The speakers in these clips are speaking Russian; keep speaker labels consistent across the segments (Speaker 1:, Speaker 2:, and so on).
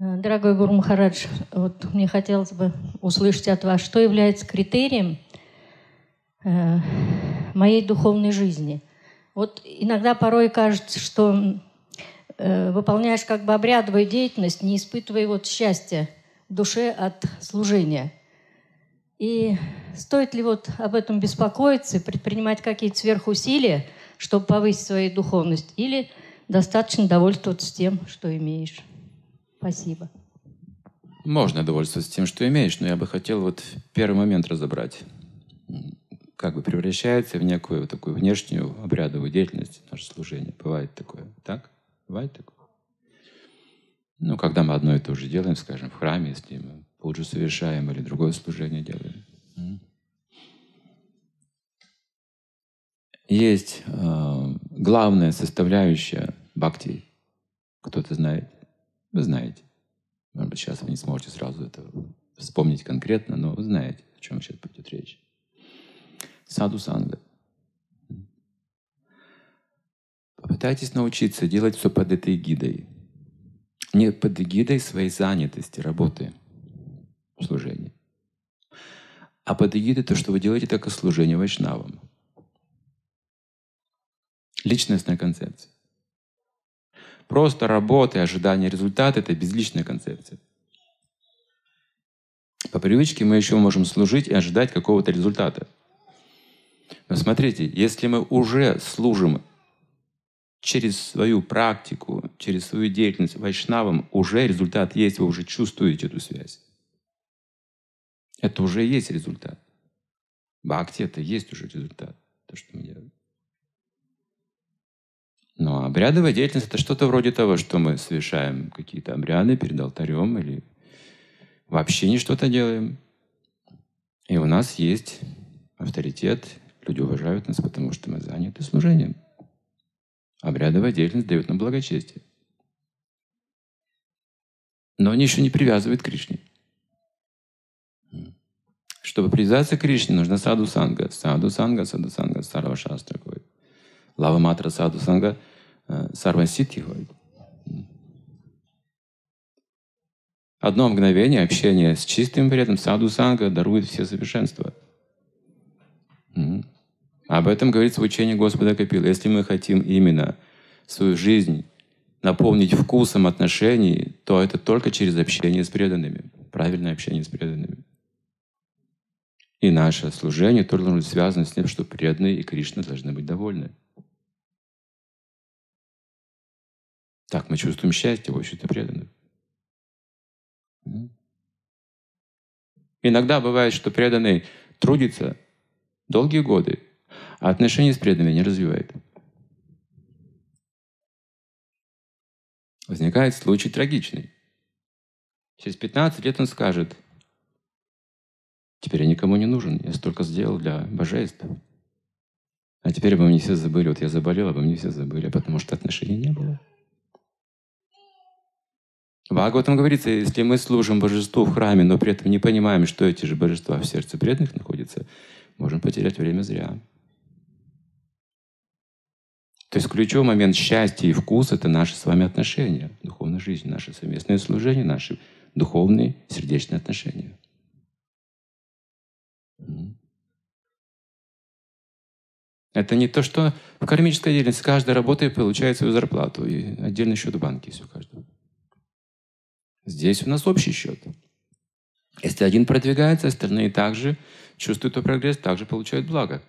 Speaker 1: Э, дорогой Гуру Махарадж, вот мне хотелось бы услышать от вас, что является критерием э, моей духовной жизни. Вот иногда порой кажется, что э, выполняешь как бы обрядовую деятельность, не испытывая вот счастья в душе от служения. И стоит ли вот об этом беспокоиться предпринимать какие-то сверхусилия, чтобы повысить свою духовность, или достаточно довольствоваться тем, что имеешь? Спасибо.
Speaker 2: Можно довольствоваться тем, что имеешь, но я бы хотел вот первый момент разобрать. Как бы превращается в некую вот такую внешнюю обрядовую деятельность наше служение. Бывает такое, так? Бывает такое? Ну, когда мы одно и то же делаем, скажем, в храме, если мы лучше совершаем или другое служение делаем. Есть э, главная составляющая бхакти. Кто-то знает? Вы знаете. Может быть, сейчас вы не сможете сразу это вспомнить конкретно, но вы знаете, о чем сейчас пойдет речь. Саду санга. Попытайтесь научиться делать все под этой гидой. Не под эгидой своей занятости, работы, служения. А под эгидой то, что вы делаете только служение вайшнавам. Личностная концепция. Просто работа и ожидание результата — это безличная концепция. По привычке мы еще можем служить и ожидать какого-то результата. Но смотрите, если мы уже служим через свою практику, через свою деятельность вайшнавам, уже результат есть, вы уже чувствуете эту связь. Это уже есть результат. Бхакти — это есть уже результат, то, что мы делаем. Но обрядовая деятельность – это что-то вроде того, что мы совершаем какие-то обряды перед алтарем или вообще не что-то делаем. И у нас есть авторитет, люди уважают нас, потому что мы заняты служением. Обрядовая деятельность дает нам благочестие. Но они еще не привязывают к Кришне. Чтобы привязаться к Кришне, нужна саду санга. Саду санга, саду санга, старого шастра. Лава матра саду санга – Сарвасити говорит. Одно мгновение общения с чистым предом саду санга дарует все совершенства. Об этом говорится в учении Господа Капила. Если мы хотим именно свою жизнь наполнить вкусом отношений, то это только через общение с преданными, правильное общение с преданными. И наше служение тоже должно быть связано с тем, что преданные и Кришна должны быть довольны. Так мы чувствуем счастье в обществе преданных. Иногда бывает, что преданный трудится долгие годы, а отношения с преданными не развивает. Возникает случай трагичный. Через 15 лет он скажет, теперь я никому не нужен, я столько сделал для божеств. А теперь обо мне все забыли. Вот я заболел, обо мне все забыли, потому что отношений не было. Бхагаватам говорится, если мы служим божеству в храме, но при этом не понимаем, что эти же божества в сердце преданных находятся, можем потерять время зря. То есть ключевой момент счастья и вкус — это наши с вами отношения, духовная жизнь, наше совместное служение, наши духовные сердечные отношения. Это не то, что в кармической деятельности каждая работает, получает свою зарплату, и отдельный счет в банке есть у каждого. Здесь у нас общий счет. Если один продвигается, остальные также чувствуют его прогресс, также получают благо.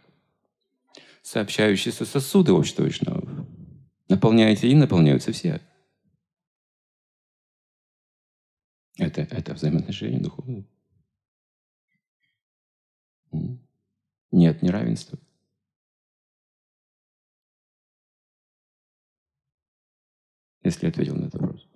Speaker 2: Сообщающиеся сосуды общества Вайшнавов. Наполняете и наполняются все. Это, это взаимоотношения духовные. Нет неравенства. Если ответил на этот вопрос.